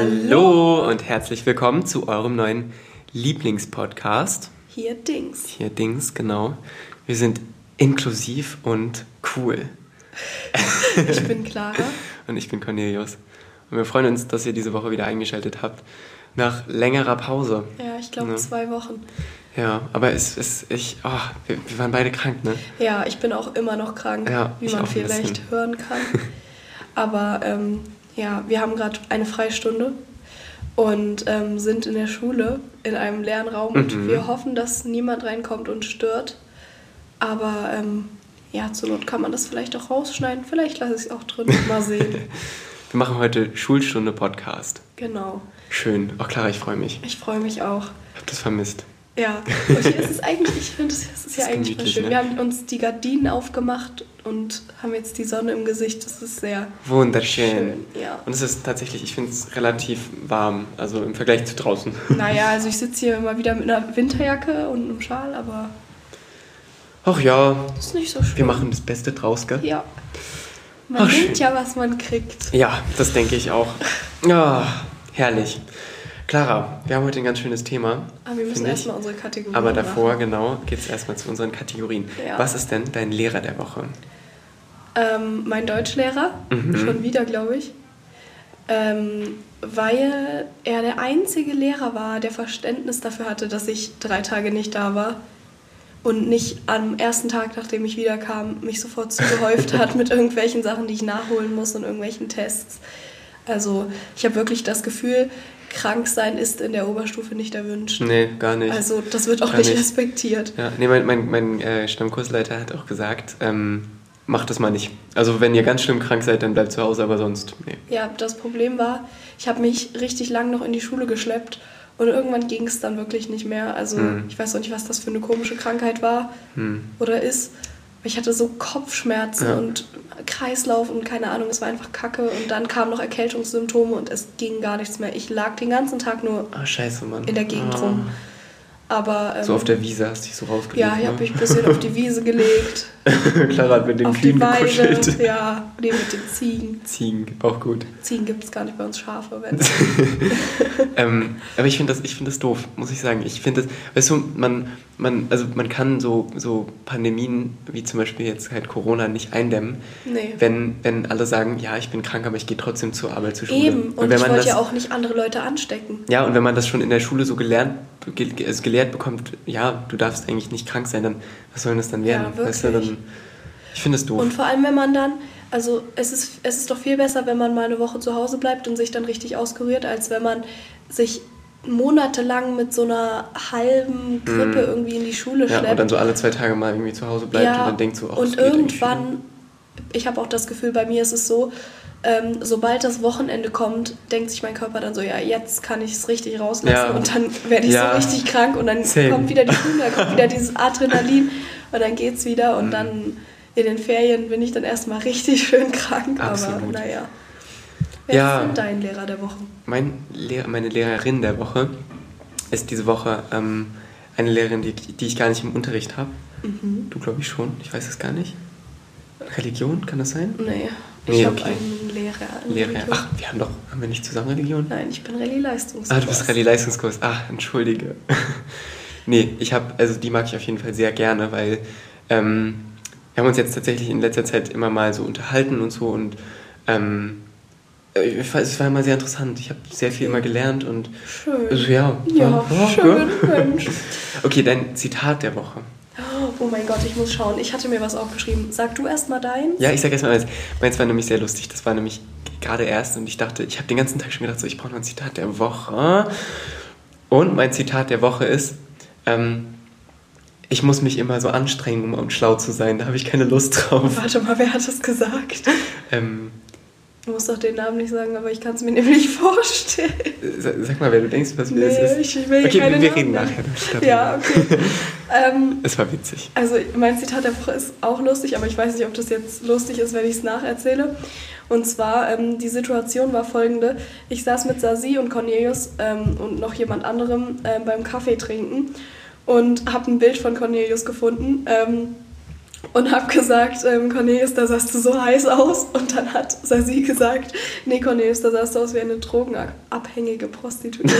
Hallo und herzlich willkommen zu eurem neuen Lieblingspodcast. Hier Dings. Hier Dings, genau. Wir sind inklusiv und cool. Ich bin Clara. und ich bin Cornelius. Und wir freuen uns, dass ihr diese Woche wieder eingeschaltet habt. Nach längerer Pause. Ja, ich glaube Ja. zwei Wochen. Ja, aber es ist, ich, oh, wir, wir waren beide krank, ne? Ja, ich bin auch immer noch krank, Ja, wie man vielleicht hören kann. Aber ähm, ja, wir haben gerade eine Freistunde und ähm, sind in der Schule in einem leeren Raum und Mhm. wir hoffen, dass niemand reinkommt und stört. Aber ähm, ja, zur Not kann man das vielleicht auch rausschneiden. Vielleicht lasse ich es auch drin. Mal sehen. Wir machen heute Schulstunde Podcast. genau. Schön. Auch Clara, ich freue mich. Ich freue mich auch. Ich hab das vermisst. Ja, und hier ist es eigentlich, ich finde, es ist ja eigentlich voll schön. ne? Wir haben uns die Gardinen aufgemacht und haben jetzt die Sonne im Gesicht. Das ist sehr Wunderschön. schön. Ja. Und es ist tatsächlich, ich finde es relativ warm, also im Vergleich zu draußen. Naja, also ich sitze hier immer wieder mit einer Winterjacke und einem Schal, aber Ach ja, ist nicht so schön. wir machen das Beste draus, gell? Ja. Man Ach, nimmt schön. ja, was man kriegt. Ja, das denke ich auch. Ja, herrlich. Clara, wir haben heute ein ganz schönes Thema. Aber wir müssen erstmal unsere Kategorien Aber davor, machen. genau, geht es erstmal zu unseren Kategorien. Ja. Was ist denn dein Lehrer der Woche? Ähm, mein Deutschlehrer, Mhm. schon wieder, glaube ich. Ähm, weil er der einzige Lehrer war, der Verständnis dafür hatte, dass ich drei Tage nicht da war. Und nicht am ersten Tag, nachdem ich wiederkam, mich sofort zugehäuft hat mit irgendwelchen Sachen, die ich nachholen muss und irgendwelchen Tests. Also ich habe wirklich das Gefühl, krank sein ist in der Oberstufe nicht erwünscht. Nee, gar nicht. Also das wird auch nicht nicht. respektiert. ja, nee, mein, mein, mein äh, Stammkursleiter hat auch gesagt, ähm, macht das mal nicht. Also wenn ihr ganz schlimm krank seid, dann bleibt zu Hause, aber sonst, nee. Ja, das Problem war, ich habe mich richtig lang noch in die Schule geschleppt und irgendwann ging es dann wirklich nicht mehr. Also Hm. ich weiß auch nicht, was das für eine komische Krankheit war Hm. oder ist. Ich hatte so Kopfschmerzen Ja. und Kreislauf und keine Ahnung, es war einfach Kacke. Und dann kamen noch Erkältungssymptome und es ging gar nichts mehr. Ich lag den ganzen Tag nur Ah, scheiße, in der Gegend Ah. rum. Aber ähm, So auf der Wiese hast du dich so rausgelegt. ja, ich habe mich ein bisschen auf die Wiese gelegt, Clara hat mit dem Weide, gekuschelt. ja, nee, mit den Ziegen. Ziegen, auch gut. Ziegen gibt es gar nicht bei uns Schafe. Wenn ähm, aber ich finde das, ich finde das doof, muss ich sagen. Ich finde das, weißt du, man, man, also man kann so, so Pandemien wie zum Beispiel jetzt halt Corona nicht eindämmen, nee. wenn, wenn alle sagen, ja, ich bin krank, aber ich gehe trotzdem zur Arbeit, zur Schule. Eben, und, wenn ich man wollte das, ja auch nicht andere Leute anstecken. ja, und wenn man das schon in der Schule so gelernt, ge, also gelehrt bekommt, ja, du darfst eigentlich nicht krank sein, dann was soll denn das dann werden? Ja, weißt du, wirklich. dann, ich finde es doof. Und vor allem, wenn man dann, also es ist, es ist doch viel besser, wenn man mal eine Woche zu Hause bleibt und sich dann richtig auskuriert, als wenn man sich monatelang mit so einer halben Grippe irgendwie in die Schule ja, schleppt. und dann so alle zwei Tage mal irgendwie zu Hause bleibt und dann denkt so, ach, und irgendwann, ich habe auch das Gefühl, bei mir ist es so, ähm, sobald das Wochenende kommt, denkt sich mein Körper dann so, ja, jetzt kann ich es richtig rauslassen Ja. und dann werde ich Ja. so richtig krank und dann Same. kommt wieder die Schule, dann kommt wieder dieses Adrenalin und dann geht's wieder und dann in den Ferien bin ich dann erstmal richtig schön krank, aber Absolut. naja. Wer Ja. ist denn dein Lehrer der Woche? Mein Lehr meine Lehrerin der Woche ist diese Woche ähm, eine Lehrerin, die, die ich gar nicht im Unterricht habe. Mhm. Du glaube ich schon, ich weiß es gar nicht. Religion, kann das sein? Nee, ich Nee, habe okay. einen Lehrer. Lehrer. Religion. Ach, wir haben doch, haben wir nicht zusammen Religion? Nein, ich bin Rallye-Leistungskurs. Ah, du bist Rallye-Leistungskurs. Ah, entschuldige. nee, ich habe, also die mag ich auf jeden Fall sehr gerne, weil ähm, wir haben uns jetzt tatsächlich in letzter Zeit immer mal so unterhalten und so und ähm, äh, ich weiß, es war immer sehr interessant. Ich habe sehr viel immer gelernt und Schön. also, ja. Ja, war- schön? Mensch. Okay, dein Zitat der Woche. Oh mein Gott, ich muss schauen. Ich hatte mir was aufgeschrieben. Sag du erst mal dein. Ja, ich sag erstmal eins. Meins war nämlich sehr lustig. Das war nämlich gerade erst und ich dachte, ich habe den ganzen Tag schon gedacht, so, ich brauche noch ein Zitat der Woche. Und mein Zitat der Woche ist, ähm, ich muss mich immer so anstrengen, um, um schlau zu sein. Da habe ich keine Lust drauf. Warte mal, wer hat das gesagt? Ähm, Du musst doch den Namen nicht sagen, aber ich kann es mir nämlich vorstellen. sa- sag mal, wer du denkst, was Nee, ist. ich will okay, wir Namen reden nachher. Ja, okay. ähm, Es war witzig. also mein Zitat der Woche ist auch lustig, aber ich weiß nicht, ob das jetzt lustig ist, wenn ich es nacherzähle. Und zwar, ähm, die Situation war folgende. Ich saß mit Sasi und Cornelius ähm, und noch jemand anderem ähm, beim Kaffee trinken und habe ein Bild von Cornelius gefunden. Und habe gesagt, ähm, Cornelius, da sahst du so heiß aus. Und dann hat Sasi gesagt, nee, Cornelius, da sahst du aus wie eine drogenabhängige Prostituierte.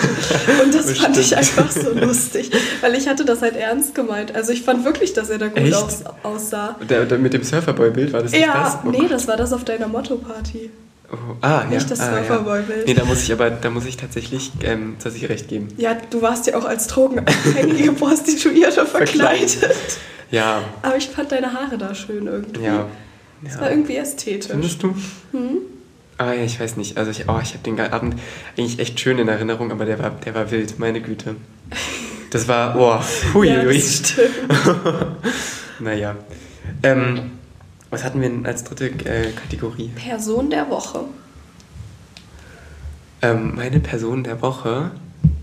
Und das fand ich einfach so lustig, weil ich hatte das halt ernst gemeint. Also ich fand wirklich, dass er da gut aus, aussah. Der, der mit dem Surferboy-Bild war das nicht Ja, das? Oh nee, das war das auf deiner Motto-Party. Oh, ah, ja. Nicht das ah, ja. Surferboy-Bild. Nee, da muss ich aber, da muss ich tatsächlich, ähm, dass ich recht geben. Ja, du warst ja auch als drogenabhängige Prostituierte verkleidet. Ja, Aber ich fand deine Haare da schön irgendwie. ja. Es ja. war irgendwie ästhetisch. Findest du? Hm? Ah ja, ich weiß nicht. Also ich, oh, ich habe den Abend eigentlich echt schön in Erinnerung, aber der war, der war wild, meine Güte. Das war, oh, hui, ja, das stimmt. Naja. Ähm, was hatten wir denn als dritte äh, Kategorie? Person der Woche. Ähm, meine Person der Woche.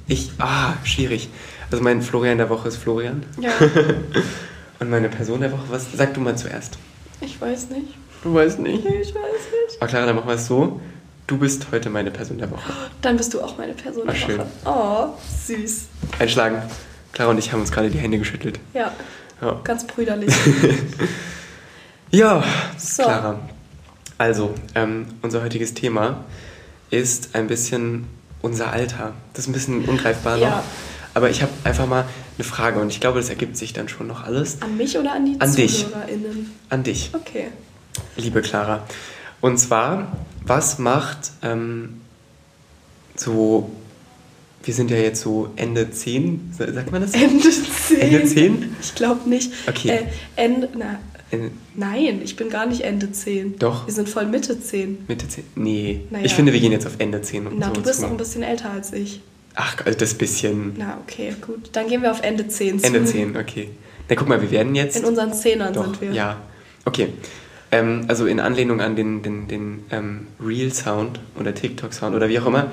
Ich, ah, schwierig. Also mein Florian der Woche ist Florian. Ja, Und meine Person der Woche, was? Sag du mal zuerst. ich weiß nicht. Du weißt nicht. Ich weiß nicht. Oh, Clara, dann machen wir es so. Du bist heute meine Person der Woche. Dann bist du auch meine Person Ah, der schön. Woche. Oh, süß. Einschlagen. Clara und ich haben uns gerade die Hände geschüttelt. Ja, Ja, ganz brüderlich. ja So. Clara. Also, ähm, unser heutiges Thema ist ein bisschen unser Alter. Das ist ein bisschen ungreifbar Ja. noch. Aber ich habe einfach mal eine Frage und ich glaube, das ergibt sich dann schon noch alles. An mich oder an die An dich. ZuhörerInnen? An dich, Okay. liebe Clara. Und zwar, was macht ähm, so, wir sind ja jetzt so Ende 10, sa- sagt man das? Ende 10. Ende 10? Ich glaube nicht. Okay. Äh, Ende, na, nein, ich bin gar nicht Ende 10. Doch. Wir sind voll Mitte 10. Mitte 10? Nee. Naja. Ich finde, wir gehen jetzt auf Ende 10. Und Na, du bist noch ein bisschen älter als ich. Ach, also das bisschen. Na, okay, gut. Dann gehen wir auf Ende 10 zu. Ende 10, okay. Na guck mal, wir werden jetzt. In unseren Zehnern Doch, sind wir. Ja. Okay. Ähm, also in Anlehnung an den, den, den ähm, Real-Sound oder TikTok-Sound oder wie auch immer,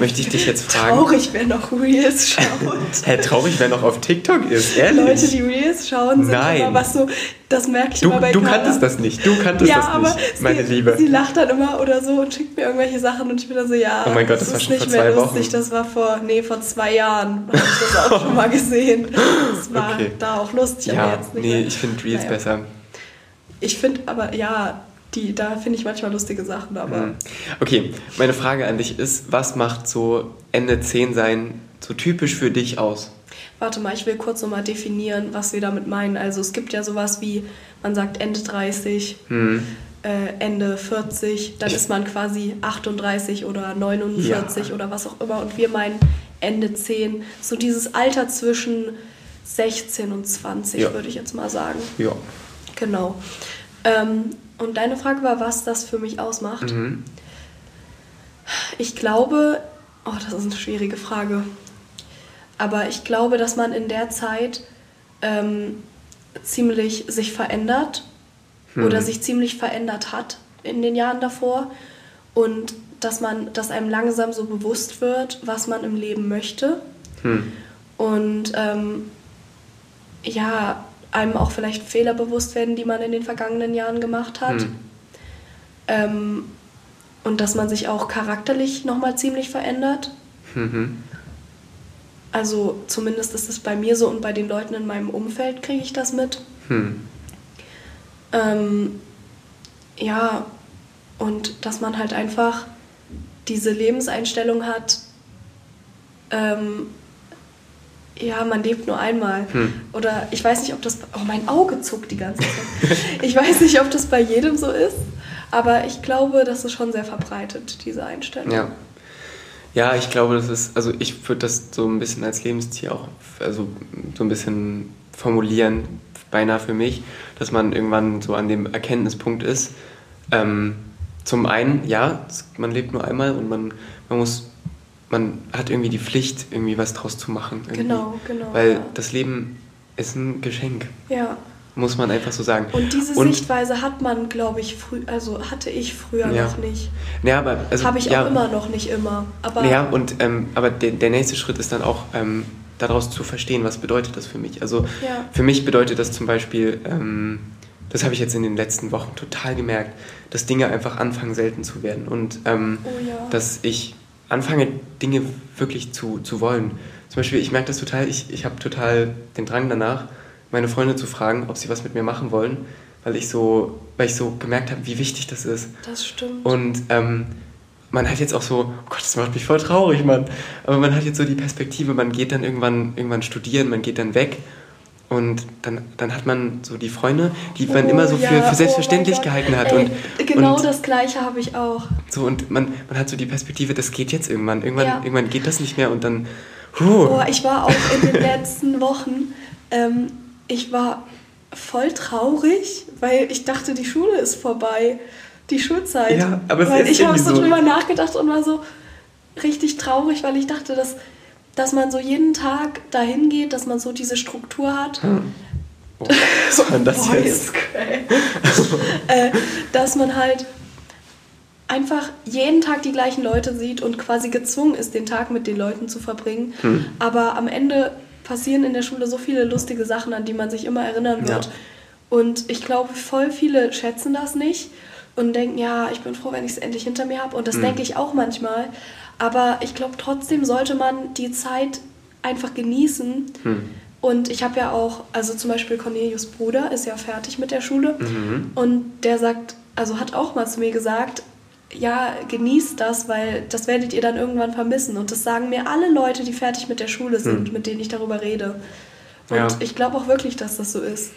möchte ich dich jetzt fragen. Traurig, wer noch Reels schaut. Hä, traurig, wer noch auf TikTok ist, ehrlich? Leute, die Reels schauen, sind Nein. immer was so, das merke ich du, immer bei du Carla. kanntest das nicht, du kanntest ja, das aber nicht, meine sie, Liebe. sie lacht dann immer oder so und schickt mir irgendwelche Sachen und ich bin dann so, ja, Oh mein Gott, das ist war schon nicht vor mehr zwei lustig, Wochen. das war vor, nee, vor zwei Jahren habe ich das auch schon mal gesehen. Das war Okay. da auch lustig, aber ja, jetzt nicht nee, mehr. ich finde Reels Naja. besser. Ich finde aber, ja, die, da finde ich manchmal lustige Sachen, aber Hm. Okay, meine Frage an dich ist, was macht so Ende 10 sein so typisch für dich aus? Warte mal, ich will kurz nochmal definieren, was wir damit meinen. Also es gibt ja sowas wie, man sagt Ende 30, Hm. äh, Ende 40, dann Ich- ist man quasi 38 oder 49 Ja. oder was auch immer. Und wir meinen Ende 10, so dieses Alter zwischen 16 und 20, Ja. würde ich jetzt mal sagen. Ja. Genau. Ähm, und deine Frage war, was das für mich ausmacht. Mhm. Ich glaube, oh, das ist eine schwierige Frage. Aber ich glaube, dass man in der Zeit ähm, ziemlich sich verändert Hm. oder sich ziemlich verändert hat in den Jahren davor und dass man, dass einem langsam so bewusst wird, was man im Leben möchte Hm. und ähm, ja, einem auch vielleicht Fehler bewusst werden, die man in den vergangenen Jahren gemacht hat. Hm. Ähm, und dass man sich auch charakterlich nochmal ziemlich verändert. Mhm. Also zumindest ist es bei mir so und bei den Leuten in meinem Umfeld kriege ich das mit. Hm. Ähm, ja, und dass man halt einfach diese Lebenseinstellung hat, ähm, ja, man lebt nur einmal. Hm. Oder ich weiß nicht, ob das. Oh, mein Auge zuckt die ganze Zeit. ich weiß nicht, ob das bei jedem so ist, aber ich glaube, das ist schon sehr verbreitet, diese Einstellung. Ja. Ja, ich glaube, das ist, also ich würde das so ein bisschen als Lebensziel auch, also so ein bisschen formulieren, beinahe für mich, dass man irgendwann so an dem Erkenntnispunkt ist. Ähm, zum einen, ja, man lebt nur einmal und man, man muss, man hat irgendwie die Pflicht, irgendwie was draus zu machen. Irgendwie. Genau, genau, Weil ja. das Leben ist ein Geschenk, Ja. muss man einfach so sagen. Und diese Sichtweise hat man, glaube ich, früh, also hatte ich früher Ja. noch nicht. ja, aber, also, Habe ich ja, auch immer noch nicht immer. Aber Ja, und ähm, aber der, der nächste Schritt ist dann auch ähm, daraus zu verstehen, was bedeutet das für mich. Also für mich bedeutet das zum Beispiel, ähm, das habe ich jetzt in den letzten Wochen total gemerkt, dass Dinge einfach anfangen selten zu werden und ähm, Oh ja. dass ich anfange Dinge wirklich zu, zu wollen. Zum Beispiel, ich merke das total, ich, ich habe total den Drang danach, meine Freunde zu fragen, ob sie was mit mir machen wollen, weil ich so, weil ich so gemerkt habe, wie wichtig das ist. Das stimmt. Und ähm, man hat jetzt auch so, oh Gott, das macht mich voll traurig, Mann. Aber man hat jetzt so die Perspektive, man geht dann irgendwann, irgendwann studieren, man geht dann weg. Und dann, dann hat man so die Freunde, die man Oh, immer so für, ja, für oh selbstverständlich Gott. gehalten hat. Ey, und, genau und das gleiche habe ich auch. So, und man, man hat so die Perspektive, das geht jetzt irgendwann. Irgendwann, Ja. irgendwann geht das nicht mehr und dann. Huh. Boah, ich war auch in den letzten Wochen, ähm, ich war voll traurig, weil ich dachte, die Schule ist vorbei, die Schulzeit. Ja, aber es weil ist ich habe so. drüber nachgedacht und war so richtig traurig, weil ich dachte, dass, dass man so jeden Tag dahin geht, dass man so diese Struktur hat. Oh, was war denn das Boah, jetzt? äh, dass man halt einfach jeden Tag die gleichen Leute sieht und quasi gezwungen ist, den Tag mit den Leuten zu verbringen. Hm. Aber am Ende passieren in der Schule so viele lustige Sachen, an die man sich immer erinnern wird. Ja. Und ich glaube, voll viele schätzen das nicht und denken, ja, ich bin froh, wenn ich es endlich hinter mir habe. Und das Hm. denke ich auch manchmal. Aber ich glaube, trotzdem sollte man die Zeit einfach genießen. Hm. Und ich habe ja auch, also zum Beispiel Cornelius Bruder ist ja fertig mit der Schule Mhm. und der sagt, also hat auch mal zu mir gesagt, ja, genießt das, weil das werdet ihr dann irgendwann vermissen. Und das sagen mir alle Leute, die fertig mit der Schule sind, mit denen ich darüber rede. Und Ja. ich glaube auch wirklich, dass das so ist.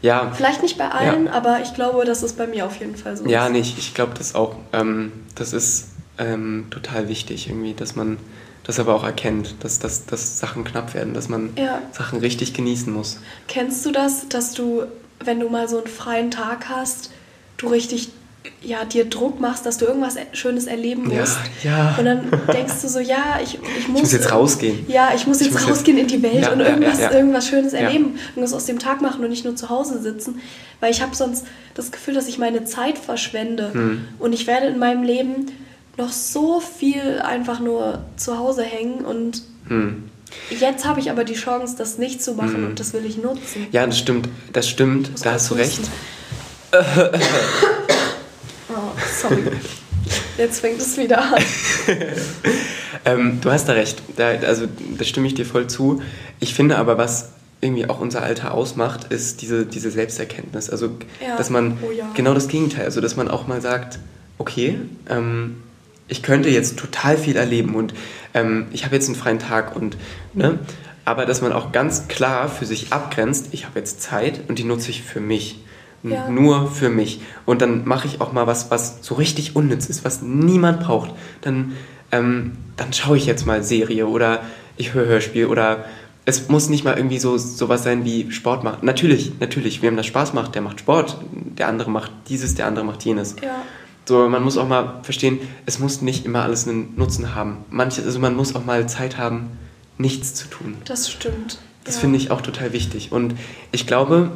Ja, Vielleicht nicht bei allen, aber ich glaube, dass es bei mir auf jeden Fall so ja, ist. nicht. Ich glaube, das auch. Ähm, das ist ähm, total wichtig irgendwie, dass man das aber auch erkennt, dass, dass, dass Sachen knapp werden, dass man Ja. Sachen richtig genießen muss. Kennst du das, dass du, wenn du mal so einen freien Tag hast, du richtig ja, dir Druck machst, dass du irgendwas Schönes erleben Ja, musst? ja. Und dann denkst du so, ja, ich, ich muss... muss jetzt rausgehen. Ja, ich muss Ich jetzt muss jetzt- rausgehen in die Welt Ja, und ja, irgendwas, ja, ja. irgendwas Schönes Ja. erleben, irgendwas aus dem Tag machen und nicht nur zu Hause sitzen. Weil ich habe sonst das Gefühl, dass ich meine Zeit verschwende. Hm. Und ich werde in meinem Leben noch so viel einfach nur zu Hause hängen und Hm. Jetzt habe ich aber die Chance, das nicht zu machen und das will ich nutzen. Ja, das stimmt. Das stimmt. Da hast du recht. Oh, sorry. Jetzt fängt es wieder an. Ähm, du hast da recht. Da, also, da stimme ich dir voll zu. Ich finde aber, was irgendwie auch unser Alter ausmacht, ist diese, diese Selbsterkenntnis. Also, Ja. dass man Oh ja. genau das Gegenteil, also dass man auch mal sagt, okay, ähm, ich könnte jetzt total viel erleben und ähm, ich habe jetzt einen freien Tag und, ne, aber dass man auch ganz klar für sich abgrenzt, ich habe jetzt Zeit und die nutze ich für mich. Ja. Nur für mich. Und dann mache ich auch mal was, was so richtig unnütz ist, was niemand braucht. Dann, ähm, dann schaue ich jetzt mal Serie oder ich höre Hörspiel oder es muss nicht mal irgendwie so sowas sein wie Sport machen. Natürlich, natürlich, wem das Spaß macht, der macht Sport, der andere macht dieses, der andere macht jenes. Ja, So, man muss auch mal verstehen, es muss nicht immer alles einen Nutzen haben. Manches, also man muss auch mal Zeit haben, nichts zu tun. das stimmt. Das ja. finde ich auch total wichtig. Und ich glaube,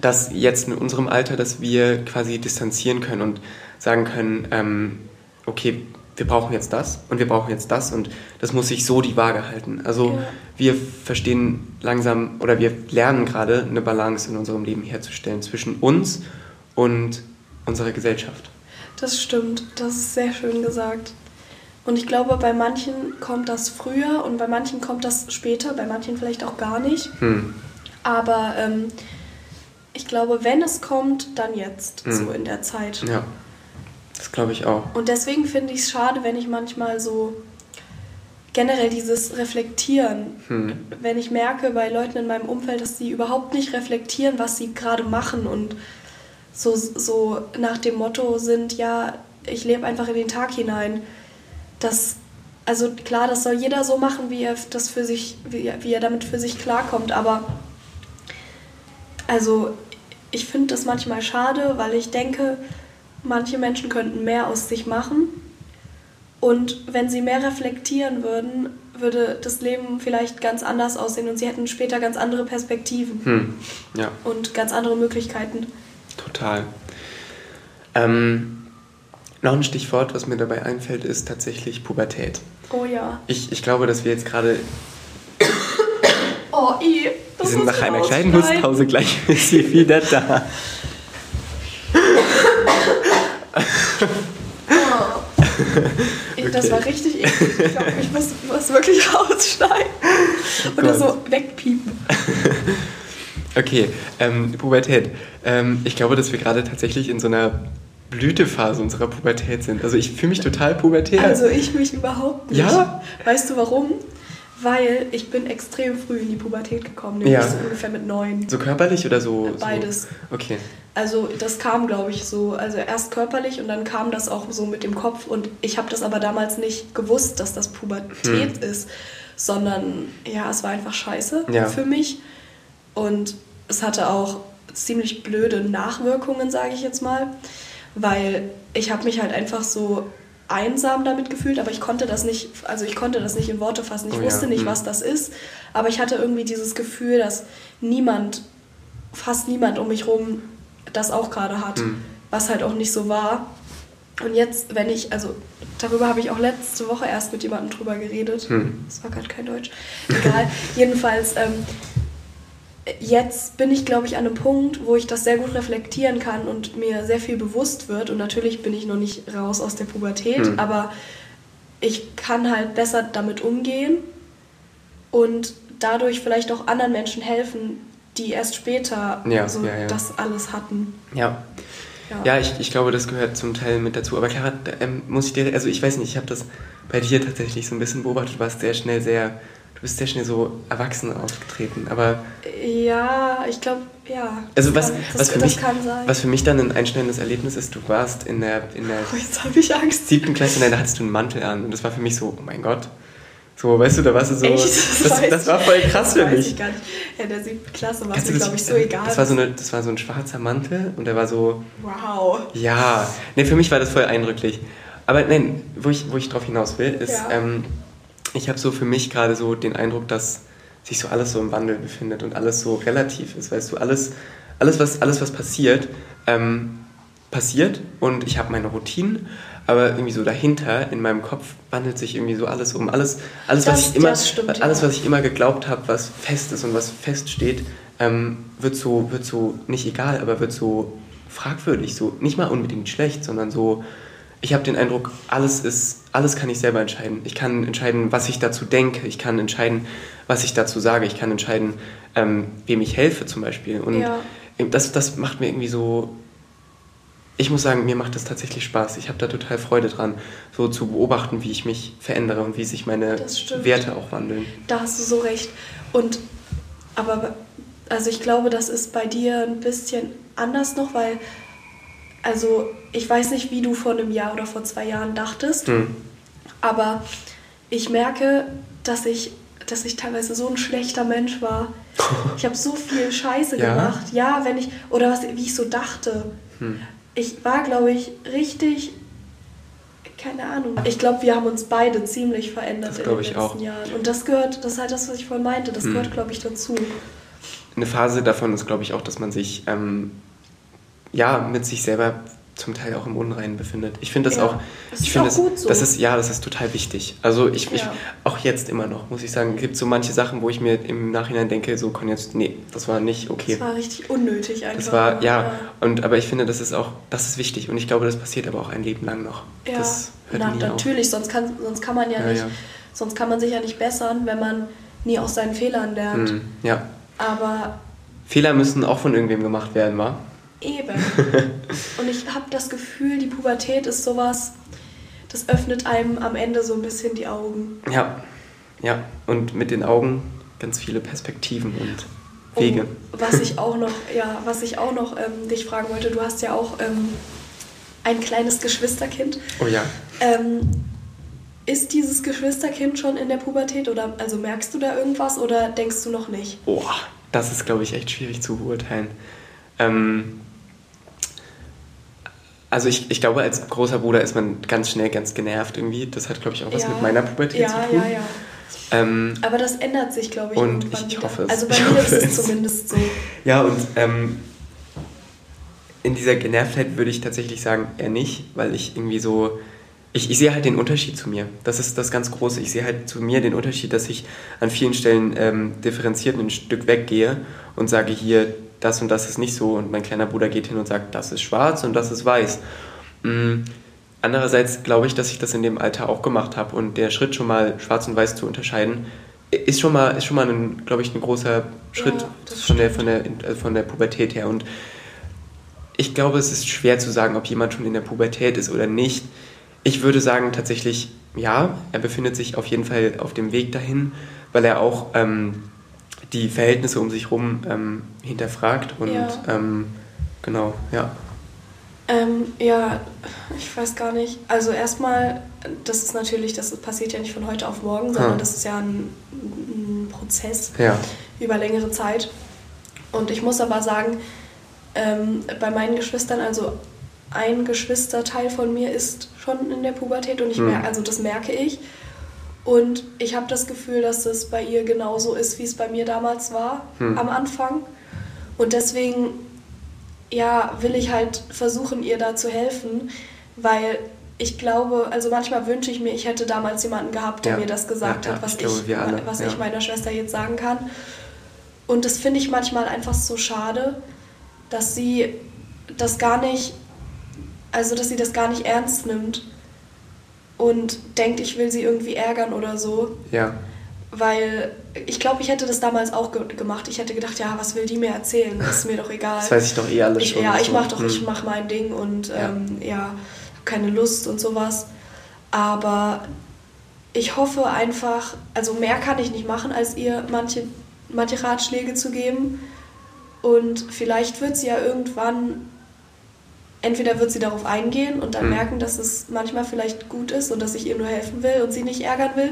dass jetzt in unserem Alter, dass wir quasi distanzieren können und sagen können, ähm, okay, wir brauchen jetzt das und wir brauchen jetzt das und das muss sich so die Waage halten. Also Ja. wir verstehen langsam oder wir lernen gerade eine Balance in unserem Leben herzustellen zwischen uns und unserer Gesellschaft. Das stimmt. Das ist sehr schön gesagt. Und ich glaube, bei manchen kommt das früher und bei manchen kommt das später, bei manchen vielleicht auch gar nicht. Hm. Aber ähm, ich glaube, wenn es kommt, dann jetzt, Mhm. so in der Zeit. Ja, das glaube ich auch. Und deswegen finde ich es schade, wenn ich manchmal so generell dieses Reflektieren, Hm. wenn ich merke bei Leuten in meinem Umfeld, dass sie überhaupt nicht reflektieren, was sie gerade machen und so, so nach dem Motto sind, ja, ich lebe einfach in den Tag hinein. Das, also klar, das soll jeder so machen, wie er das für sich, wie er, wie er damit für sich klarkommt, aber also ich finde das manchmal schade, weil ich denke, manche Menschen könnten mehr aus sich machen. Und wenn sie mehr reflektieren würden, würde das Leben vielleicht ganz anders aussehen und sie hätten später ganz andere Perspektiven Hm. Ja. und ganz andere Möglichkeiten. Total. Ähm, noch ein Stichwort, was mir dabei einfällt, ist tatsächlich Pubertät. Oh ja. Ich, ich glaube, dass wir jetzt gerade, Oh, i. wir das sind muss nach einer kleinen. Hustpause gleich ist sie wieder da. Das Okay. war richtig eklig. Ich glaube, ich muss, muss wirklich rausschneiden. Oder so wegpiepen. Okay, ähm, Pubertät. Ähm, ich glaube, dass wir gerade tatsächlich in so einer Blütephase unserer Pubertät sind. Also ich fühle mich total pubertär. Also ich mich überhaupt nicht. Ja? Weißt du warum? Weil ich bin extrem früh in die Pubertät gekommen, nämlich Ja. so ungefähr mit neun. So körperlich oder so? Beides. So? Okay. Also das kam, glaube ich, so, also erst körperlich und dann kam das auch so mit dem Kopf und ich habe das aber damals nicht gewusst, dass das Pubertät ist, sondern ja, es war einfach scheiße Ja. für mich und es hatte auch ziemlich blöde Nachwirkungen, sage ich jetzt mal, weil ich habe mich halt einfach so einsam damit gefühlt, aber ich konnte das nicht, also ich konnte das nicht in Worte fassen. Ich Oh ja, wusste nicht, hm. was das ist, aber ich hatte irgendwie dieses Gefühl, dass niemand, fast niemand um mich rum das auch gerade hat, Hm. was halt auch nicht so war. Und jetzt, wenn ich, also darüber habe ich auch letzte Woche erst mit jemandem drüber geredet. Hm. Das war gerade kein Deutsch. Egal. Jedenfalls, ähm, jetzt bin ich, glaube ich, an einem Punkt, wo ich das sehr gut reflektieren kann und mir sehr viel bewusst wird. Und natürlich bin ich noch nicht raus aus der Pubertät, Hm. aber ich kann halt besser damit umgehen und dadurch vielleicht auch anderen Menschen helfen, die erst später Ja, so ja, ja. das alles hatten. Ja. Ja, ich, ich glaube, das gehört zum Teil mit dazu. Aber Clara, ähm, muss ich dir, also ich weiß nicht, ich habe das bei dir tatsächlich so ein bisschen beobachtet. Du warst sehr schnell sehr, bist sehr schnell so erwachsen aufgetreten. Aber Ja, ich glaube, ja. also das was, kann, das, was, für das mich, was für mich dann ein einschneidendes Erlebnis ist, du warst in der, in der oh, jetzt habe ich Angst. siebten Klasse, nein, da hattest du einen Mantel an. Und das war für mich so, oh mein Gott. So, weißt du, da warst du so. Echt? das, weiß das ich- war voll krass das für weiß mich. Ich gar nicht. Ja, in der siebten Klasse war es mir, das- glaube ich, so äh, egal. Das war so, eine, das war so ein schwarzer Mantel und der war so, wow. Ja, nee, für mich war das voll eindrücklich. Aber nein, wo ich, wo ich drauf hinaus will, ist, Ja. ähm, ich habe so für mich gerade so den Eindruck, dass sich so alles so im Wandel befindet und alles so relativ ist. Weißt du, alles, alles, was, alles, was passiert, ähm, passiert und ich habe meine Routinen, aber irgendwie so dahinter in meinem Kopf wandelt sich irgendwie so alles um. Alles, alles, was, Das- ich immer, stimmt, alles was ich immer geglaubt habe, was fest ist und was feststeht, ähm, wird, so, wird so, nicht egal, aber wird so fragwürdig. So, nicht mal unbedingt schlecht, sondern so, ich habe den Eindruck, alles ist, alles kann ich selber entscheiden. Ich kann entscheiden, was ich dazu denke. Ich kann entscheiden, was ich dazu sage. Ich kann entscheiden, ähm, wem ich helfe zum Beispiel. Und Ja. das, das macht mir irgendwie so, ich muss sagen, mir macht das tatsächlich Spaß. Ich habe da total Freude dran, so zu beobachten, wie ich mich verändere und wie sich meine. Werte auch wandeln. Da hast du so recht. Und, aber, also ich glaube, das ist bei dir ein bisschen anders noch, weil, also ich weiß nicht, wie du vor einem Jahr oder vor zwei Jahren dachtest, Hm. aber ich merke, dass ich, dass ich teilweise so ein schlechter Mensch war. Ich habe so viel Scheiße Ja? gemacht. Ja, wenn ich, oder was, wie ich so dachte. Hm. Ich war, glaube ich, richtig, keine Ahnung. Ich glaube, wir haben uns beide ziemlich verändert Das in den letzten auch. Jahren. Und das gehört, das ist halt das, was ich vorhin meinte, das Hm. gehört, glaube ich, dazu. Eine Phase davon ist, glaube ich, auch, dass man sich ähm, ja mit sich selber zum Teil auch im Unreinen befindet. Ich finde das Ja, auch, das ich finde das, gut so. das ist ja, das ist total wichtig. Also ich, ich Ja. auch jetzt immer noch muss ich sagen, gibt so manche Sachen, wo ich mir im Nachhinein denke, so kann jetzt nee, das war nicht okay. Das war richtig unnötig einfach. Das war ja, und aber ich finde, das ist auch, das ist wichtig und ich glaube, das passiert aber auch ein Leben lang noch. Ja, Das hört na, nie auf. natürlich, sonst kann, sonst kann man ja, Ja, nicht, ja. sonst kann man sich ja nicht bessern, wenn man nie aus seinen Fehlern lernt. Hm, ja. Aber Fehler müssen auch von irgendwem gemacht werden, wa? Eben. Und ich habe das Gefühl, die Pubertät ist sowas, das öffnet einem am Ende so ein bisschen die Augen. Ja, ja. Und mit den Augen ganz viele Perspektiven und Wege. Um, was ich auch noch, ja, was ich auch noch ähm, dich fragen wollte, du hast ja auch ähm, ein kleines Geschwisterkind. Oh ja. Ähm, ist dieses Geschwisterkind schon in der Pubertät oder also merkst du da irgendwas oder denkst du noch nicht? Boah, das ist, glaube ich, echt schwierig zu beurteilen. Ähm, also ich, ich glaube, als großer Bruder ist man ganz schnell ganz genervt irgendwie. Das hat, glaube ich, auch was Ja. mit meiner Pubertät ja, zu tun. Ja, ja, Ähm, Aber das ändert sich, glaube ich, Und ich wieder. hoffe es. Also bei Ich mir ist es es. zumindest so. ja, und ähm, in dieser Genervtheit würde ich tatsächlich sagen, eher nicht, weil ich irgendwie so. Ich, ich sehe halt den Unterschied zu mir. Das ist das ganz Große. Ich sehe halt zu mir den Unterschied, dass ich an vielen Stellen ähm, differenziert ein Stück weggehe und sage, hier, das und das ist nicht so. Und mein kleiner Bruder geht hin und sagt, das ist schwarz und das ist weiß. Mm, Andererseits glaube ich, dass ich das in dem Alter auch gemacht habe. Und der Schritt schon mal schwarz und weiß zu unterscheiden, ist schon mal, ist schon mal ein, glaube ich, ein großer Schritt Ja, von, der, von, der, also von der Pubertät her. Und ich glaube, es ist schwer zu sagen, ob jemand schon in der Pubertät ist oder nicht. Ich würde sagen, tatsächlich, ja, er befindet sich auf jeden Fall auf dem Weg dahin, weil er auch ähm, die Verhältnisse um sich herum ähm, hinterfragt. Und Ja. ähm, genau, ja. Ähm, ja, ich weiß gar nicht. Also erstmal, das ist natürlich, das passiert ja nicht von heute auf morgen, sondern Hm. das ist ja ein, ein Prozess Ja, über längere Zeit. Und ich muss aber sagen, ähm, bei meinen Geschwistern, also ein Geschwisterteil von mir ist schon in der Pubertät und ich Hm. merke, also das merke ich. Und ich habe das Gefühl, dass es bei ihr genauso ist, wie es bei mir damals war Hm. am Anfang. Und deswegen, ja, will ich halt versuchen, ihr da zu helfen, weil ich glaube, also manchmal wünsche ich mir, ich hätte damals jemanden gehabt, der Ja. mir das gesagt Ja, ja, hat, was, ich ich, was ich meiner Schwester jetzt sagen kann. Und das finde ich manchmal einfach so schade, dass sie das gar nicht, also dass sie das gar nicht ernst nimmt und denkt, ich will sie irgendwie ärgern oder so. ja. Weil ich glaube, ich hätte das damals auch ge gemacht. Ich hätte gedacht, ja, was will die mir erzählen? Das ist mir doch egal. Das weiß ich doch eh alles ich, schon. Ja, ich so. mach doch, ich Hm. mach mein Ding und Ja. ähm, ja, keine Lust und sowas. Aber ich hoffe einfach, also mehr kann ich nicht machen, als ihr manche, manche Ratschläge zu geben. Und vielleicht wird sie ja irgendwann, entweder wird sie darauf eingehen und dann Mhm. merken, dass es manchmal vielleicht gut ist und dass ich ihr nur helfen will und sie nicht ärgern will.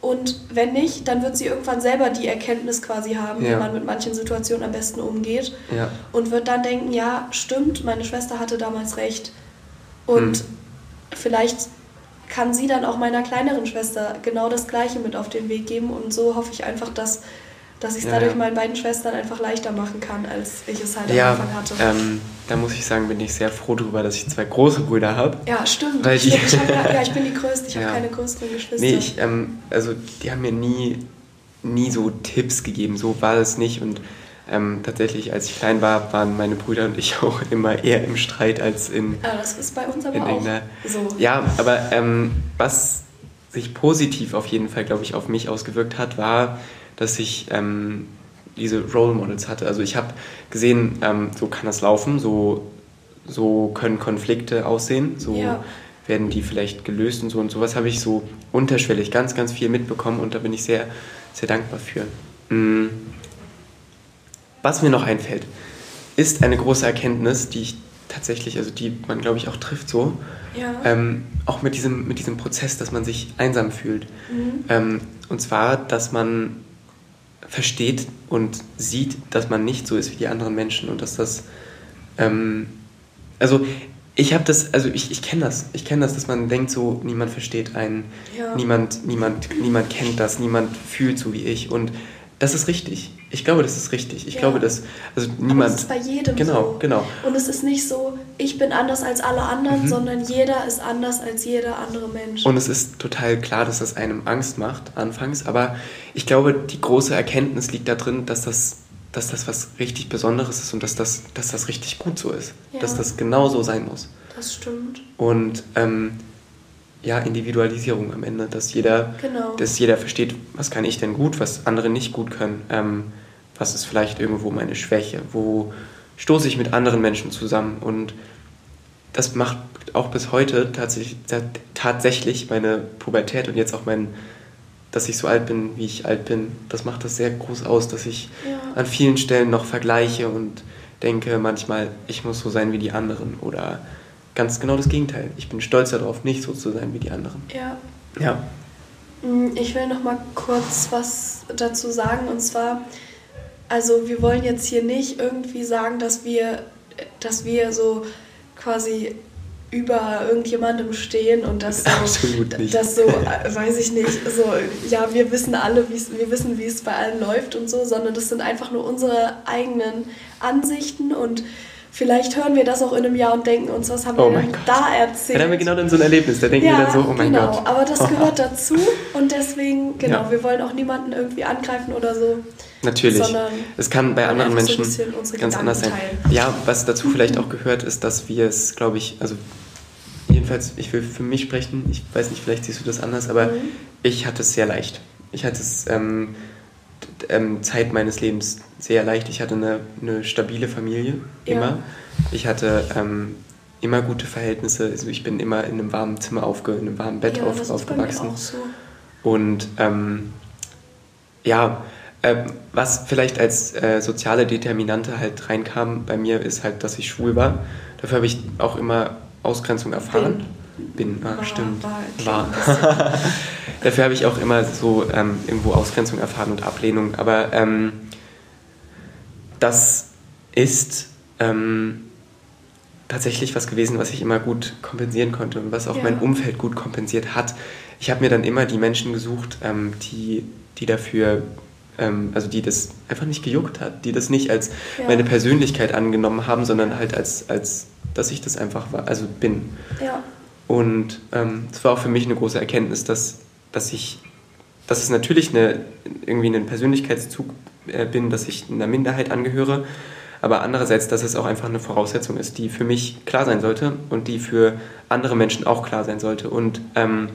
Und wenn nicht, dann wird sie irgendwann selber die Erkenntnis quasi haben, wie Ja. man mit manchen Situationen am besten umgeht Ja. und wird dann denken, ja, stimmt, meine Schwester hatte damals recht. Und Hm. vielleicht kann sie dann auch meiner kleineren Schwester genau das Gleiche mit auf den Weg geben. Und so hoffe ich einfach, dass, dass ich es dadurch ja. meinen beiden Schwestern einfach leichter machen kann, als ich es halt Ja, am Anfang hatte. ähm, da muss ich sagen, bin ich sehr froh darüber, dass ich zwei große Brüder habe. ja, stimmt. weil stimmt. Ich hab, ja, ich bin die Größte, ich habe keine größeren Geschwister. Nee, ich, ähm, also die haben mir nie, nie so Tipps gegeben, so war es nicht. Und ähm, tatsächlich, als ich klein war, waren meine Brüder und ich auch immer eher im Streit als in, ja, das ist bei uns aber in auch so. Ja, aber ähm, was sich positiv auf jeden Fall, glaube ich, auf mich ausgewirkt hat, war, dass ich ähm, diese Role Models hatte. Also ich habe gesehen, ähm, so kann das laufen, so, so können Konflikte aussehen, so Ja. werden die vielleicht gelöst und so und sowas habe ich so unterschwellig ganz, ganz viel mitbekommen und da bin ich sehr, sehr dankbar für. Mm. Was mir noch einfällt, ist eine große Erkenntnis, die ich tatsächlich, also die man glaube ich auch trifft so, Ja. ähm, auch mit diesem, mit diesem Prozess, dass man sich einsam fühlt. Mhm. Ähm, und zwar, dass man versteht und sieht, dass man nicht so ist wie die anderen Menschen und dass das, ähm, also ich habe das, also ich, ich kenne das, ich kenne das, dass man denkt so, niemand versteht einen, Ja. niemand, niemand, niemand kennt das, niemand fühlt so wie ich und das ist richtig. Ich glaube, das ist richtig. Ich Ja. glaube, dass, also Aber niemand, das ist bei jedem genau, so. genau. Und es ist nicht so, ich bin anders als alle anderen, Mhm. sondern jeder ist anders als jeder andere Mensch. Und es ist total klar, dass das einem Angst macht anfangs, aber ich glaube, die große Erkenntnis liegt da drin, dass das, dass das was richtig Besonderes ist und dass das, dass das richtig gut so ist. Ja. Dass das genau so sein muss. das stimmt. Und ähm, ja, Individualisierung am Ende, dass jeder, Genau. dass jeder versteht, was kann ich denn gut, was andere nicht gut können, ähm, was ist vielleicht irgendwo meine Schwäche, wo stoße ich mit anderen Menschen zusammen und das macht auch bis heute tatsächlich, tatsächlich meine Pubertät und jetzt auch mein, dass ich so alt bin, wie ich alt bin, das macht das sehr groß aus, dass ich Ja. an vielen Stellen noch vergleiche und denke manchmal, ich muss so sein wie die anderen oder ganz genau das Gegenteil. Ich bin stolz darauf, nicht so zu sein wie die anderen. Ja. Ja. Mm, Ich will noch mal kurz was dazu sagen und zwar, also wir wollen jetzt hier nicht irgendwie sagen, dass wir, dass wir so quasi über irgendjemandem stehen und das so, Absolut nicht. das so, weiß ich nicht, so, ja, wir wissen alle, wir wissen, wie es bei allen läuft und so, sondern das sind einfach nur unsere eigenen Ansichten und vielleicht hören wir das auch in einem Jahr und denken uns, was haben Oh wir denn da erzählt? Dann haben wir genau dann so ein Erlebnis, da denken wir dann so, oh mein genau, Gott. aber das gehört dazu und deswegen, genau, Ja. wir wollen auch niemanden irgendwie angreifen oder so. Natürlich. Sondern Es kann bei anderen so Menschen unsere ganz anders sein. Teilen. Ja, was dazu vielleicht auch gehört, ist, dass wir es, glaube ich, also jedenfalls, ich will für mich sprechen, ich weiß nicht, vielleicht siehst du das anders, aber Mhm. ich hatte es sehr leicht. Ich hatte es ähm, ähm, Zeit meines Lebens sehr leicht. Ich hatte eine, eine stabile Familie, immer. Ja. Ich hatte ähm, immer gute Verhältnisse. Also ich bin immer in einem warmen Zimmer aufge, in einem warmen Bett ja, auf, aufgewachsen. So. Und ähm, ja, äh, was vielleicht als äh, soziale Determinante halt reinkam bei mir, ist halt, dass ich schwul war. Dafür habe ich auch immer Ausgrenzung erfahren. Bin, bin ah, war, stimmt. War. war. Dafür habe ich auch immer so ähm, irgendwo Ausgrenzung erfahren und Ablehnung. Aber ähm, das ist ähm, tatsächlich was gewesen, was ich immer gut kompensieren konnte und was auch ja. mein Umfeld gut kompensiert hat. Ich habe mir dann immer die Menschen gesucht, ähm, die, die dafür, ähm, also die das einfach nicht gejuckt hat, die das nicht als ja. meine Persönlichkeit angenommen haben, sondern halt als, als dass ich das einfach war, also bin. Ja. Und ähm, es ähm, war auch für mich eine große Erkenntnis, dass, dass ich, dass es natürlich eine, irgendwie ein Persönlichkeitszug äh, bin, dass ich einer Minderheit angehöre, aber andererseits, dass es auch einfach eine Voraussetzung ist, die für mich klar sein sollte und die für andere Menschen auch klar sein sollte. Und ähm,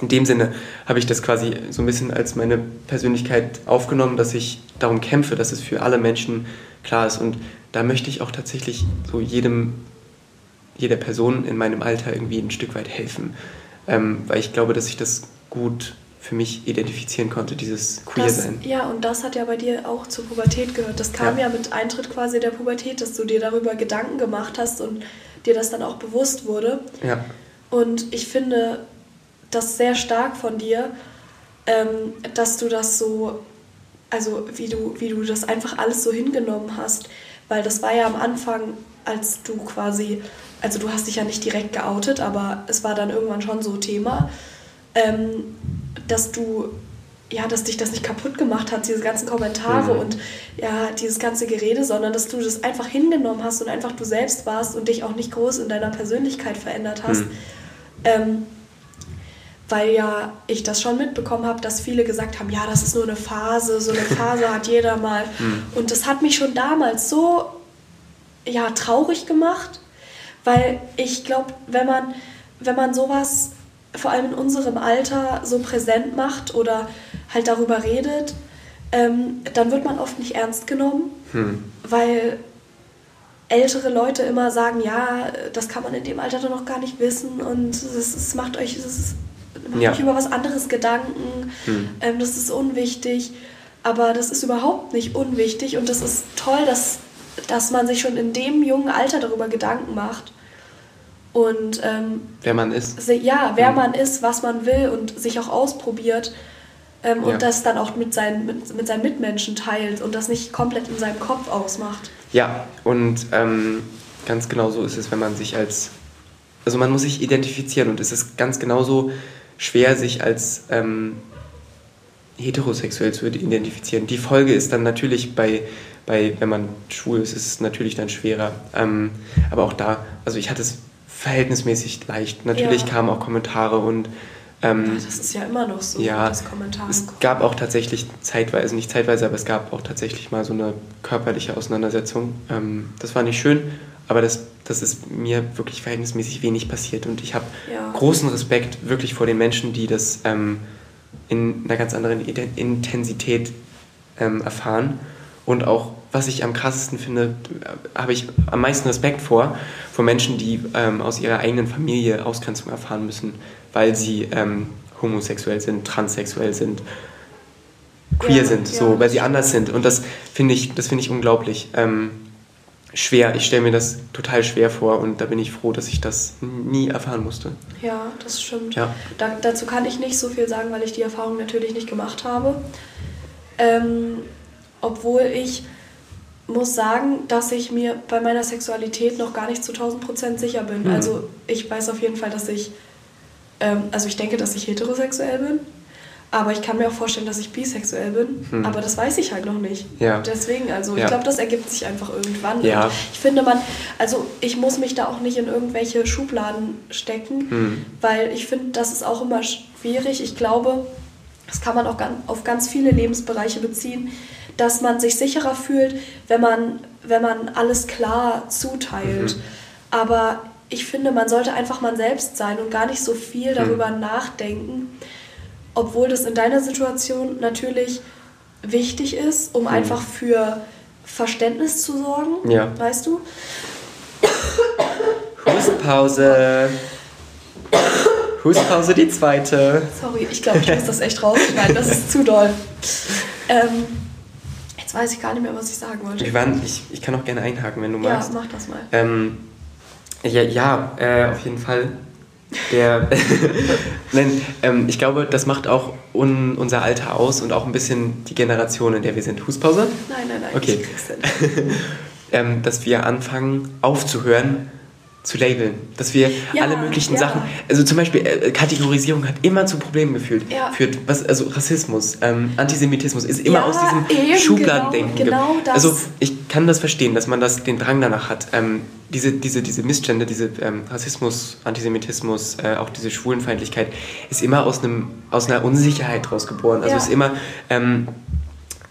in dem Sinne habe ich das quasi so ein bisschen als meine Persönlichkeit aufgenommen, dass ich darum kämpfe, dass es für alle Menschen klar ist. Und da möchte ich auch tatsächlich so jedem, jeder Person in meinem Alter irgendwie ein Stück weit helfen. Ähm, weil ich glaube, dass ich das gut für mich identifizieren konnte, dieses Queer-Sein. Ja, und das hat ja bei dir auch zur Pubertät gehört. Das kam ja. ja mit Eintritt quasi der Pubertät, dass du dir darüber Gedanken gemacht hast und dir das dann auch bewusst wurde. Ja. Und ich finde das sehr stark von dir, ähm, dass du das so, also wie du, wie du das einfach alles so hingenommen hast. Weil das war ja am Anfang, als du quasi, also du hast dich ja nicht direkt geoutet, aber es war dann irgendwann schon so Thema ähm, dass du ja, dass dich das nicht kaputt gemacht hat, diese ganzen Kommentare mhm. und ja, dieses ganze Gerede, sondern dass du das einfach hingenommen hast und einfach du selbst warst und dich auch nicht groß in deiner Persönlichkeit verändert hast. Mhm. Ähm, weil ja ich das schon mitbekommen habe, dass viele gesagt haben, ja, das ist nur eine Phase, so eine Phase hat jeder mal. Mhm. Und das hat mich schon damals so ja, traurig gemacht, weil ich glaube, wenn man, wenn man sowas vor allem in unserem Alter so präsent macht oder halt darüber redet, ähm, dann wird man oft nicht ernst genommen, hm. weil ältere Leute immer sagen, ja, das kann man in dem Alter doch noch gar nicht wissen und es macht euch, das macht ja. euch über was anderes Gedanken, hm. ähm, das ist unwichtig. Aber das ist überhaupt nicht unwichtig und das ist toll, dass, dass man sich schon in dem jungen Alter darüber Gedanken macht und ähm, wer man ist. Ja, wer mhm. man ist, was man will und sich auch ausprobiert ähm, ja. und das dann auch mit seinen, mit, mit seinen Mitmenschen teilt und das nicht komplett in seinem Kopf ausmacht. Ja, und ähm, ganz genau so ist es, wenn man sich als, also man muss sich identifizieren und es ist ganz genauso schwer, sich als ähm, heterosexuell zu identifizieren. Die Folge ist dann natürlich bei, bei wenn man schwul ist, ist es natürlich dann schwerer. Ähm, aber auch da, also ich hatte es verhältnismäßig leicht. Natürlich ja. kamen auch Kommentare und ähm, das ist ja immer noch so, ja, dass Kommentare Es gab auch tatsächlich zeitweise, nicht zeitweise, aber es gab auch tatsächlich mal so eine körperliche Auseinandersetzung. Ähm, das war nicht schön, aber das, das ist mir wirklich verhältnismäßig wenig passiert und ich habe ja. großen Respekt wirklich vor den Menschen, die das ähm, in einer ganz anderen Intensität ähm, erfahren und auch was ich am krassesten finde, habe ich am meisten Respekt vor, vor Menschen, die ähm, aus ihrer eigenen Familie Ausgrenzung erfahren müssen, weil sie ähm, homosexuell sind, transsexuell sind, queer ja, sind, ja, so, weil sie anders sind. Und das finde ich, das ich unglaublich ähm, schwer. Ich stelle mir das total schwer vor und da bin ich froh, dass ich das nie erfahren musste. Ja, das stimmt. Ja. Da, dazu kann ich nicht so viel sagen, weil ich die Erfahrung natürlich nicht gemacht habe. Ähm, obwohl ich muss sagen, dass ich mir bei meiner Sexualität noch gar nicht zu 1000 Prozent sicher bin. Mhm. Also ich weiß auf jeden Fall, dass ich, ähm, also ich denke, dass ich heterosexuell bin, aber ich kann mir auch vorstellen, dass ich bisexuell bin, mhm. aber das weiß ich halt noch nicht. Ja. Deswegen, also ja. ich glaube, das ergibt sich einfach irgendwann. Ja. ich finde man, also ich muss mich da auch nicht in irgendwelche Schubladen stecken, mhm. weil ich finde, das ist auch immer schwierig. Ich glaube, das kann man auch auf ganz viele Lebensbereiche beziehen dass man sich sicherer fühlt, wenn man, wenn man alles klar zuteilt. Mhm. Aber ich finde, man sollte einfach man selbst sein und gar nicht so viel mhm. darüber mhm. nachdenken, obwohl das in deiner Situation natürlich wichtig ist, um Hm. einfach für Verständnis zu sorgen, Ja. weißt du? Hustpause. Hustpause die zweite. Sorry, ich glaube, ich muss das echt rausschneiden, das ist zu doll. Ähm, jetzt weiß ich gar nicht mehr, was ich sagen wollte. Wir waren, ich, ich kann auch gerne einhaken, wenn du Ja, magst. mach das mal. Ähm, ja, ja äh, auf jeden Fall. Der, Nein, ähm, ich glaube, das macht auch un, unser Alter aus und auch ein bisschen die Generation, in der wir sind. Hustpause? Nein, nein, nein, Okay. ich ähm, dass wir anfangen aufzuhören zu labeln. Dass wir Ja, alle möglichen ja. Sachen, also zum Beispiel äh, Kategorisierung hat immer zu Problemen geführt. Ja. Führt, was, also Rassismus, ähm, Antisemitismus ist immer aus diesem eben, Schubladendenken. genau- genau. Also ich kann das verstehen, dass man das den Drang danach hat. Ähm, diese, diese, diese Missstände, diese ähm, Rassismus, Antisemitismus, äh, auch diese Schwulenfeindlichkeit ist immer aus, einem, aus einer Unsicherheit draus geboren. Also ist immer ähm,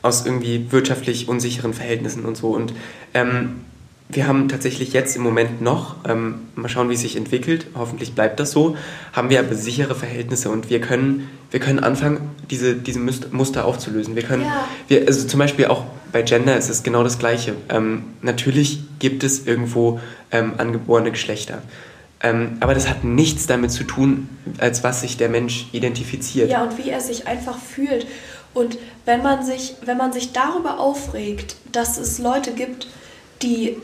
aus irgendwie wirtschaftlich unsicheren Verhältnissen und so. Und ähm, wir haben tatsächlich jetzt im Moment noch, ähm, mal schauen, wie es sich entwickelt, hoffentlich bleibt das so, haben wir aber sichere Verhältnisse und wir können, wir können anfangen, diese, diese Muster aufzulösen. Wir können, Ja. wir, also zum Beispiel auch bei Gender ist es genau das Gleiche. Ähm, natürlich gibt es irgendwo ähm, angeborene Geschlechter. Ähm, aber das hat nichts damit zu tun, als was sich der Mensch identifiziert. Ja, und wie er sich einfach fühlt. Und wenn man sich, wenn man sich darüber aufregt, dass es Leute gibt, die,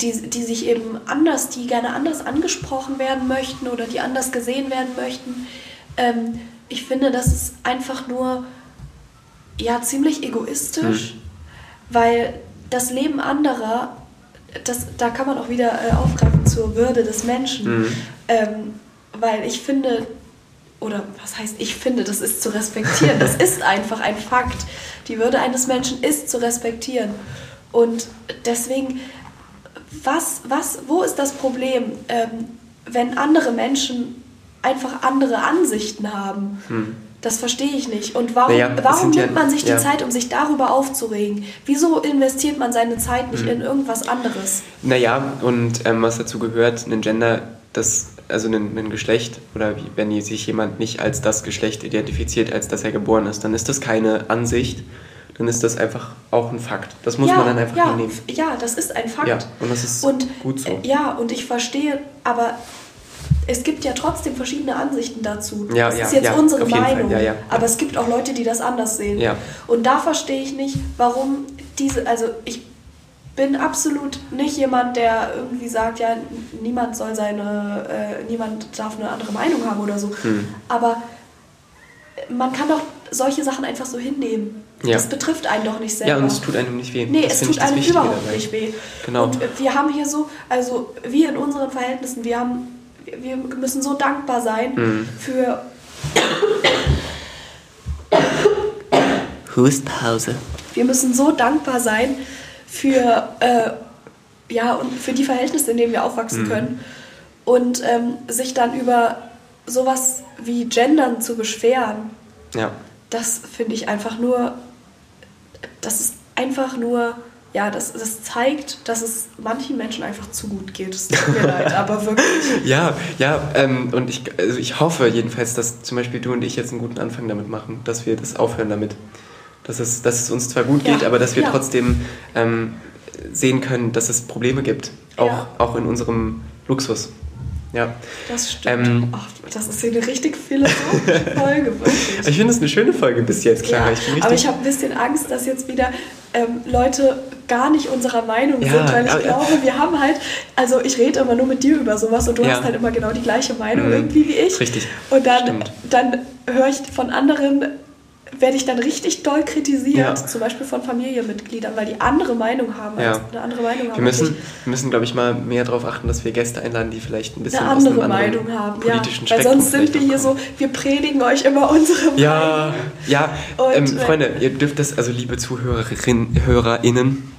die, die sich eben anders, die gerne anders angesprochen werden möchten oder die anders gesehen werden möchten, ähm, ich finde, das ist einfach nur ja ziemlich egoistisch, weil das Leben anderer, das, da kann man auch wieder äh, aufgreifen zur Würde des Menschen, Mhm. ähm, weil ich finde, oder was heißt ich finde, das ist zu respektieren, das ist einfach ein Fakt. Die Würde eines Menschen ist zu respektieren. Und deswegen, was, was, wo ist das Problem, ähm, wenn andere Menschen einfach andere Ansichten haben? Hm. Das verstehe ich nicht. Und warum, es warum sind ja- nimmt man sich die ja. Zeit, um sich darüber aufzuregen? Wieso investiert man seine Zeit nicht Hm. in irgendwas anderes? Naja, und ähm, was dazu gehört, ein Gender, das, also ein, ein Geschlecht, oder wie, wenn sich jemand nicht als das Geschlecht identifiziert, als dass er geboren ist, dann ist das keine Ansicht, dann ist das einfach auch ein Fakt. Das muss ja, man dann einfach ja, hinnehmen. Ja, das ist ein Fakt. Ja, und das ist Und, gut so. äh, Ja, und ich verstehe, aber es gibt ja trotzdem verschiedene Ansichten dazu. Ja, das ja, ist jetzt ja, unsere. Meinung. Ja, aber es gibt auch Leute, die das anders sehen. Ja. Und da verstehe ich nicht, warum diese, also ich bin absolut nicht jemand, der irgendwie sagt, ja, niemand soll seine, äh, niemand darf eine andere Meinung haben oder so. Hm. Aber man kann doch solche Sachen einfach so hinnehmen. Ja. Das betrifft einen doch nicht selber. Ja, und es tut einem nicht weh. Nee, Das es tut einem Wichtige überhaupt dabei. nicht weh. Genau. Und wir haben hier so, also wir in unseren Verhältnissen, wir haben, wir müssen so dankbar sein Mhm. für, Hustpause. wir müssen so dankbar sein für, äh, ja, und für die Verhältnisse, in denen wir aufwachsen Mhm. können. Und ähm, sich dann über sowas wie Gendern zu beschweren, Ja. das finde ich einfach nur, das ist einfach nur, ja, das, das zeigt, dass es manchen Menschen einfach zu gut geht. Es tut mir leid, aber wirklich. Ja, ja, ähm, und ich, also ich hoffe jedenfalls, dass zum Beispiel du und ich jetzt einen guten Anfang damit machen, dass wir das aufhören damit. Dass es, dass es uns zwar gut Ja, geht, aber dass wir ja. trotzdem ähm, sehen können, dass es Probleme gibt. Auch, Ja. auch in unserem Luxus. Ja. Das stimmt. Ähm, Ach, das ist hier eine richtig philosophische Folge, wirklich. Ich finde es eine schöne Folge bis jetzt, Clara. Ja, ich aber ich habe ein bisschen Angst, dass jetzt wieder ähm, Leute gar nicht unserer Meinung Ja, sind, weil ich aber- glaube, wir haben halt, also ich rede immer nur mit dir über sowas und du Ja. hast halt immer genau die gleiche Meinung Mhm. irgendwie wie ich. Richtig. Und dann, Stimmt. dann höre ich von anderen, werde ich dann richtig doll kritisiert, Ja. zum Beispiel von Familienmitgliedern, weil die andere Meinung haben, Ja. als, eine andere Meinung haben. wir müssen, wir müssen glaube ich, mal mehr darauf achten, dass wir Gäste einladen, die vielleicht ein bisschen eine aus andere einem anderen Meinung haben, ja. politischen Weil Spektrum sonst sind wir hier so, wir predigen euch immer unsere Meinung. Ja, ja. Ähm, Freunde, ihr dürft das, also liebe Zuhörerinnen, HörerInnen,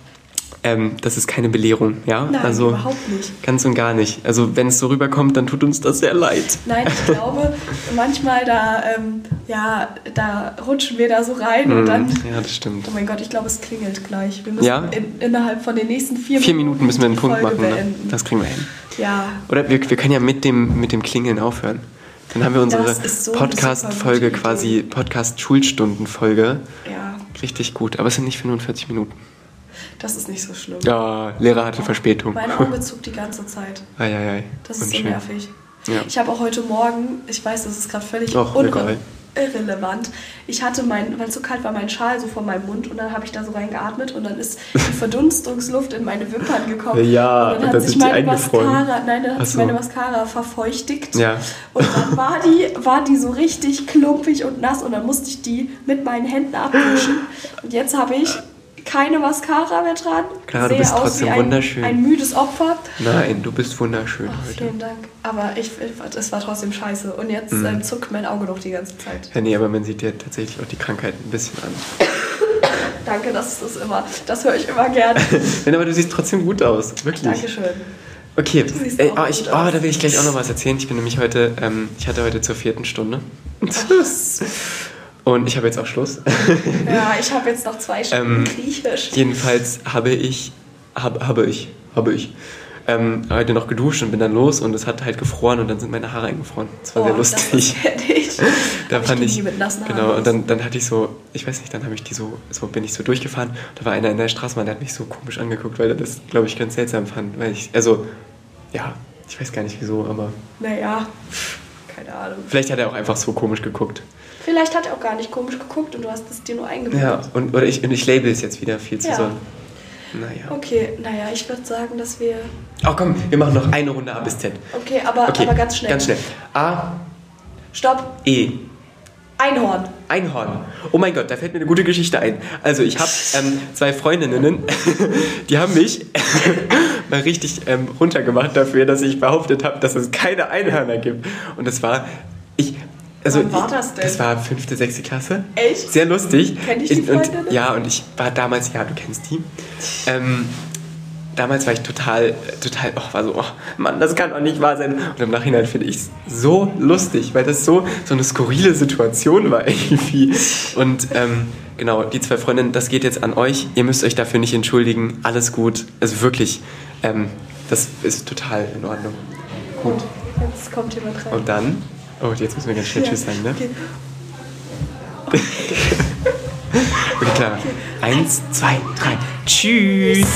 ähm, das ist keine Belehrung, ja? Nein, also überhaupt nicht. ganz und gar nicht. Also wenn es so rüberkommt, dann tut uns das sehr leid. Nein, ich glaube, manchmal da, ähm, ja, da rutschen wir da so rein und Mhm. dann. Ja, das stimmt. Oh mein Gott, ich glaube, es klingelt gleich. Wir müssen Ja? in, innerhalb von den nächsten vier, Vier Minuten müssen wir einen Punkt Folge machen, ne? Das kriegen wir hin. Ja, Oder wir, wir können ja mit dem, mit dem Klingeln aufhören. Dann haben wir unsere so Podcast-Folge quasi, Podcast-Schulstunden-Folge. Ja, Richtig gut, aber es sind nicht 45 Minuten. Das ist nicht so schlimm. Ja, Lehrer hatte Verspätung. Mein Auge zuckt die ganze Zeit. Eieiei. Das ist so unschön. nervig. Ja. Ich habe auch heute Morgen, ich weiß, das ist gerade völlig egal. irrelevant. Ich hatte mein, weil es so kalt war, meinen Schal so vor meinem Mund und dann habe ich da so reingeatmet und dann ist die Verdunstungsluft in meine Wimpern gekommen. Ja, und dann hat dann sich meine. Mascara, nein, dann hat sich so. meine Mascara verfeuchtigt. Ja. Und dann war die, war die so richtig klumpig und nass und dann musste ich die mit meinen Händen abwischen. Und jetzt habe ich keine Mascara mehr dran. Clara, du bist trotzdem ein, wunderschön. ein müdes Opfer. Nein, du bist wunderschön Oh, heute. vielen Dank. Aber ich, es war trotzdem scheiße. Und jetzt Mhm. ähm, zuckt mein Auge noch die ganze Zeit. Ja, nee, aber man sieht dir tatsächlich auch die Krankheit ein bisschen an. Danke, das ist immer. Das höre ich immer gerne. Nein, aber du siehst trotzdem gut aus. Wirklich. Dankeschön. Okay, Ey, oh, ich, oh, da will ich gleich auch noch was erzählen. Ich bin nämlich heute, ähm, ich hatte heute zur vierten Stunde. Und ich habe jetzt auch Schluss. Ja, ich habe jetzt noch zwei Stunden Ähm, Griechisch. Jedenfalls habe ich, hab, habe ich, habe ich ähm, heute noch geduscht und bin dann los und es hat halt gefroren und dann sind meine Haare eingefroren. Das war sehr Oh, lustig. Das ich. da fand ich, nie mit nassen Haaren genau, und dann, dann hatte ich so, ich weiß nicht, dann habe ich die so, so bin ich so durchgefahren. Da war einer in der Straßenbahn, der hat mich so komisch angeguckt, weil er das, glaube ich, ganz seltsam fand. Weil ich, also, ja, ich weiß gar nicht wieso, aber Naja, keine Ahnung. vielleicht hat er auch einfach so komisch geguckt. Vielleicht hat er auch gar nicht komisch geguckt und du hast es dir nur eingebildet. Ja, und, oder ich, und ich label es jetzt wieder viel zu Ja. so. Naja. Okay, naja, ich würde sagen, dass wir. Oh komm, wir machen noch eine Runde A bis Z. Okay, aber, Okay, aber ganz schnell. Ganz schnell. A, Stopp. E. Einhorn. Einhorn. Oh mein Gott, da fällt mir eine gute Geschichte ein. Also ich habe ähm, zwei Freundinnen, die haben mich mal richtig ähm, runtergemacht dafür, dass ich behauptet habe, dass es keine Einhörner gibt. Und das war, ich, also Wann war das denn? Das war fünfte, sechste Klasse. Echt? Sehr lustig. Kenn ich die Und- und? Ja, und ich war damals, ja, du kennst die. Ähm, damals war ich total, total, oh, war so, oh, Mann, das kann doch nicht wahr sein. Und im Nachhinein finde ich es so lustig, weil das so, so eine skurrile Situation war irgendwie. Und ähm, genau, die zwei Freundinnen, das geht jetzt an euch. Ihr müsst euch dafür nicht entschuldigen. Alles gut. Also wirklich, ähm, das ist total in Ordnung. Gut. Jetzt kommt jemand rein. Und dann, oh, jetzt müssen wir ganz schnell Ja, Tschüss sagen, ne? Okay. Okay, klar. Eins, zwei, drei. Tschüss.